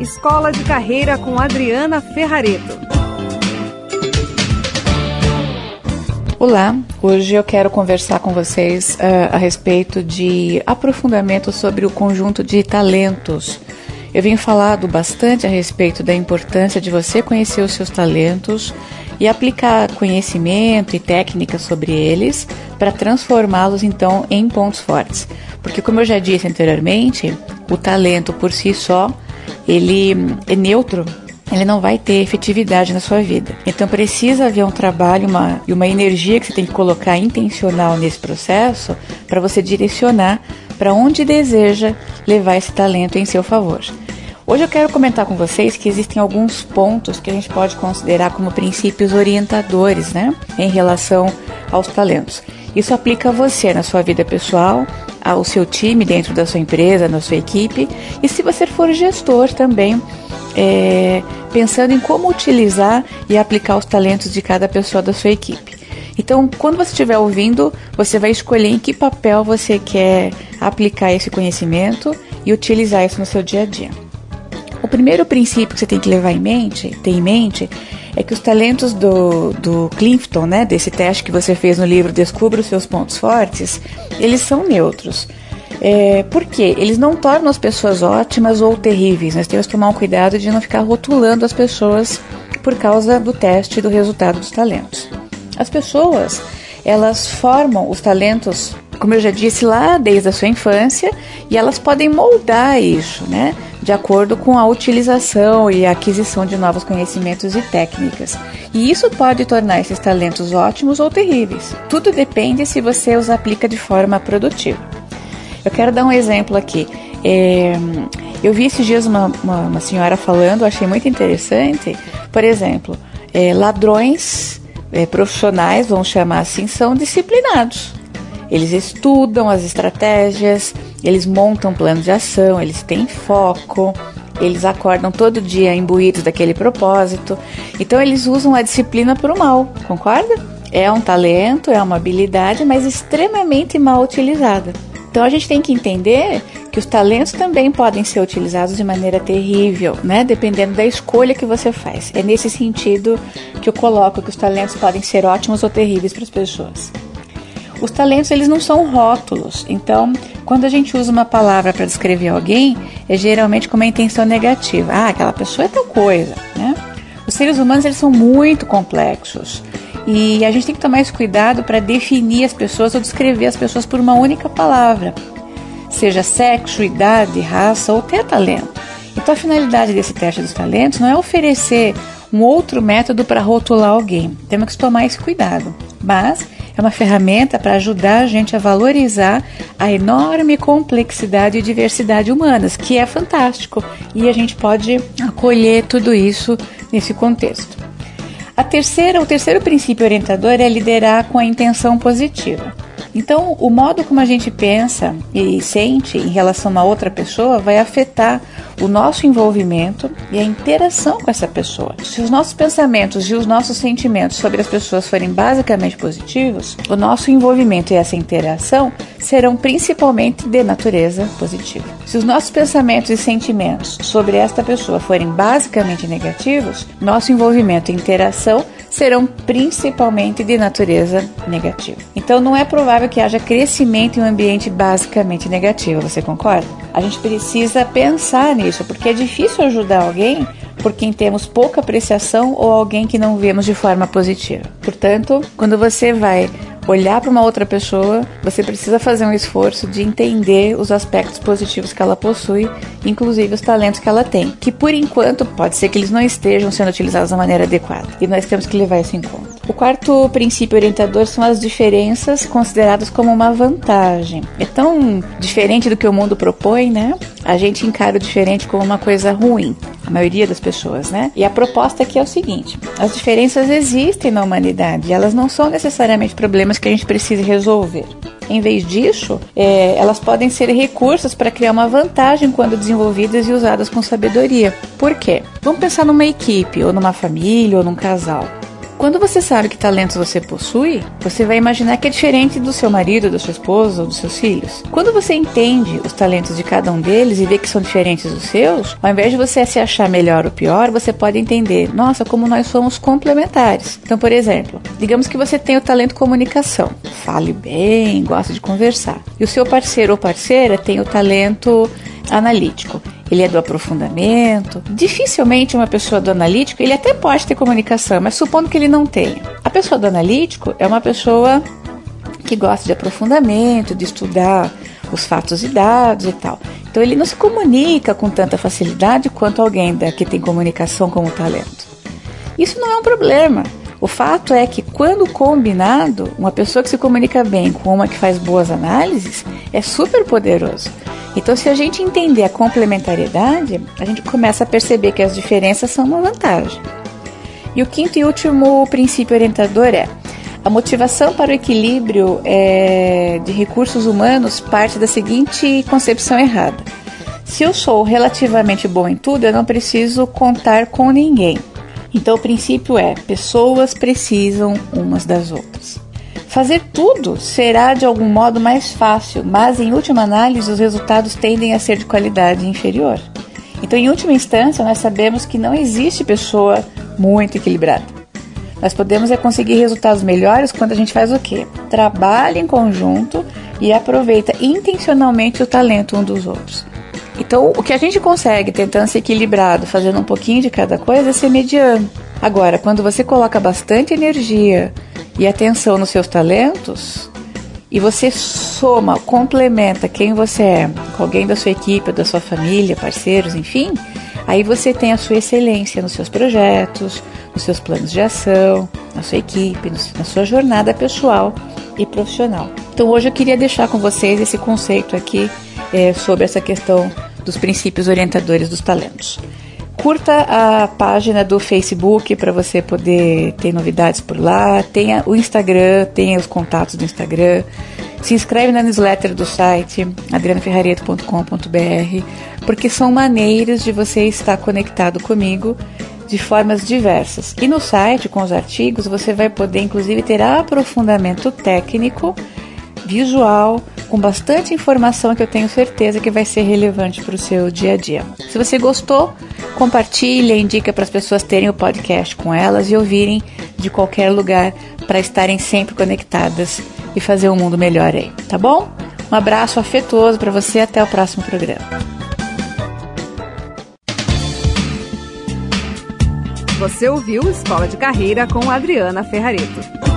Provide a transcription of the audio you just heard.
Escola de Carreira com Adriana Ferrareto. Olá, hoje eu quero conversar com vocês uh, a respeito de aprofundamento sobre o conjunto de talentos. Eu venho falado bastante a respeito da importância de você conhecer os seus talentos e aplicar conhecimento e técnica sobre eles para transformá-los então em pontos fortes. Porque como eu já disse anteriormente, o talento por si só, ele é neutro, ele não vai ter efetividade na sua vida. Então precisa haver um trabalho uma, e uma energia que você tem que colocar intencional nesse processo para você direcionar para onde deseja levar esse talento em seu favor. Hoje eu quero comentar com vocês que existem alguns pontos que a gente pode considerar como princípios orientadores, né, em relação aos talentos. Isso aplica a você na sua vida pessoal, ao seu time dentro da sua empresa, na sua equipe, e se você for gestor também, é, pensando em como utilizar e aplicar os talentos de cada pessoa da sua equipe. Então, quando você estiver ouvindo, você vai escolher em que papel você quer aplicar esse conhecimento e utilizar isso no seu dia a dia. O primeiro princípio que você tem que levar em mente, ter em mente, é que os talentos do, do Clifton, né, desse teste que você fez no livro Descubra os seus pontos fortes, eles são neutros. É, por quê? Eles não tornam as pessoas ótimas ou terríveis. Nós temos que tomar um cuidado de não ficar rotulando as pessoas por causa do teste do resultado dos talentos. As pessoas, elas formam os talentos, como eu já disse lá, desde a sua infância, e elas podem moldar isso, né? De acordo com a utilização e a aquisição de novos conhecimentos e técnicas. E isso pode tornar esses talentos ótimos ou terríveis. Tudo depende se você os aplica de forma produtiva. Eu quero dar um exemplo aqui. É, eu vi esses dias uma, uma, uma, senhora falando, achei muito interessante. Por exemplo, é, ladrões é, profissionais, vamos chamar assim, são disciplinados. Eles estudam as estratégias, eles montam plano de ação, eles têm foco, eles acordam todo dia imbuídos daquele propósito. Então eles usam a disciplina para o mal, concorda? É um talento, é uma habilidade, mas extremamente mal utilizada. Então a gente tem que entender que os talentos também podem ser utilizados de maneira terrível, né? Dependendo da escolha que você faz. É nesse sentido que eu coloco que os talentos podem ser ótimos ou terríveis para as pessoas. Os talentos eles não são rótulos, então quando a gente usa uma palavra para descrever alguém, é geralmente com uma intenção negativa. Ah, aquela pessoa é tal coisa, né? Os seres humanos eles são muito complexos e a gente tem que tomar esse cuidado para definir as pessoas ou descrever as pessoas por uma única palavra, seja sexo, idade, raça ou até talento. Então a finalidade desse teste dos talentos não é oferecer um outro método para rotular alguém. Temos que tomar esse cuidado, mas é uma ferramenta para ajudar a gente a valorizar a enorme complexidade e diversidade humanas, que é fantástico, e a gente pode acolher tudo isso nesse contexto. A terceira, o terceiro princípio orientador é liderar com a intenção positiva. Então, o modo como a gente pensa e sente em relação a outra pessoa vai afetar o nosso envolvimento e a interação com essa pessoa. Se os nossos pensamentos e os nossos sentimentos sobre as pessoas forem basicamente positivos, o nosso envolvimento e essa interação serão principalmente de natureza positiva. Se os nossos pensamentos e sentimentos sobre esta pessoa forem basicamente negativos, nosso envolvimento e interação serão principalmente de natureza negativa. Então não é provável que haja crescimento em um ambiente basicamente negativo, você concorda? A gente precisa pensar nisso, porque é difícil ajudar alguém por quem temos pouca apreciação ou alguém que não vemos de forma positiva. Portanto, quando você vai olhar para uma outra pessoa, você precisa fazer um esforço de entender os aspectos positivos que ela possui, inclusive os talentos que ela tem, que por enquanto pode ser que eles não estejam sendo utilizados da maneira adequada. E nós temos que levar isso em conta. O quarto princípio orientador são as diferenças consideradas como uma vantagem. É tão diferente do que o mundo propõe, né? A gente encara o diferente como uma coisa ruim a maioria das pessoas, né? E a proposta aqui é o seguinte: as diferenças existem na humanidade, elas não são necessariamente problemas que a gente precisa resolver. Em vez disso, é, elas podem ser recursos para criar uma vantagem quando desenvolvidas e usadas com sabedoria. Por quê? Vamos pensar numa equipe, ou numa família, ou num casal. Quando você sabe que talentos você possui, você vai imaginar que é diferente do seu marido, da sua esposa ou dos seus filhos. Quando você entende os talentos de cada um deles e vê que são diferentes dos seus, ao invés de você se achar melhor ou pior, você pode entender, nossa, como nós somos complementares. Então, por exemplo, digamos que você tem o talento comunicação, fale bem, gosta de conversar, e o seu parceiro ou parceira tem o talento analítico ele é do aprofundamento. Dificilmente uma pessoa do analítico, ele até pode ter comunicação, mas supondo que ele não tenha. A pessoa do analítico é uma pessoa que gosta de aprofundamento, de estudar os fatos e dados e tal. Então ele não se comunica com tanta facilidade quanto alguém que tem comunicação como talento. Isso não é um problema. O fato é que, quando combinado, uma pessoa que se comunica bem com uma que faz boas análises é super poderoso. Então, se a gente entender a complementariedade, a gente começa a perceber que as diferenças são uma vantagem. E o quinto e último princípio orientador é: a motivação para o equilíbrio é, de recursos humanos parte da seguinte concepção errada. Se eu sou relativamente bom em tudo, eu não preciso contar com ninguém. Então, o princípio é: pessoas precisam umas das outras. Fazer tudo será de algum modo mais fácil, mas em última análise os resultados tendem a ser de qualidade inferior. Então, em última instância, nós sabemos que não existe pessoa muito equilibrada. Nós podemos é conseguir resultados melhores quando a gente faz o quê? Trabalha em conjunto e aproveita intencionalmente o talento um dos outros. Então, o que a gente consegue tentando ser equilibrado, fazendo um pouquinho de cada coisa, é ser mediano. Agora, quando você coloca bastante energia, e atenção nos seus talentos e você soma, complementa quem você é com alguém da sua equipe, da sua família, parceiros, enfim, aí você tem a sua excelência nos seus projetos, nos seus planos de ação, na sua equipe, na sua jornada pessoal e profissional. Então hoje eu queria deixar com vocês esse conceito aqui é, sobre essa questão dos princípios orientadores dos talentos. Curta a página do Facebook para você poder ter novidades por lá. Tenha o Instagram, tenha os contatos do Instagram. Se inscreve na newsletter do site adrianaferrareto.com.br, porque são maneiras de você estar conectado comigo de formas diversas. E no site, com os artigos, você vai poder inclusive ter aprofundamento técnico, visual, com bastante informação que eu tenho certeza que vai ser relevante para o seu dia a dia. Se você gostou, compartilha, indica para as pessoas terem o podcast com elas e ouvirem de qualquer lugar para estarem sempre conectadas e fazer um mundo melhor aí, tá bom? Um abraço afetuoso para você até o próximo programa. Você ouviu Escola de Carreira com Adriana Ferrareto.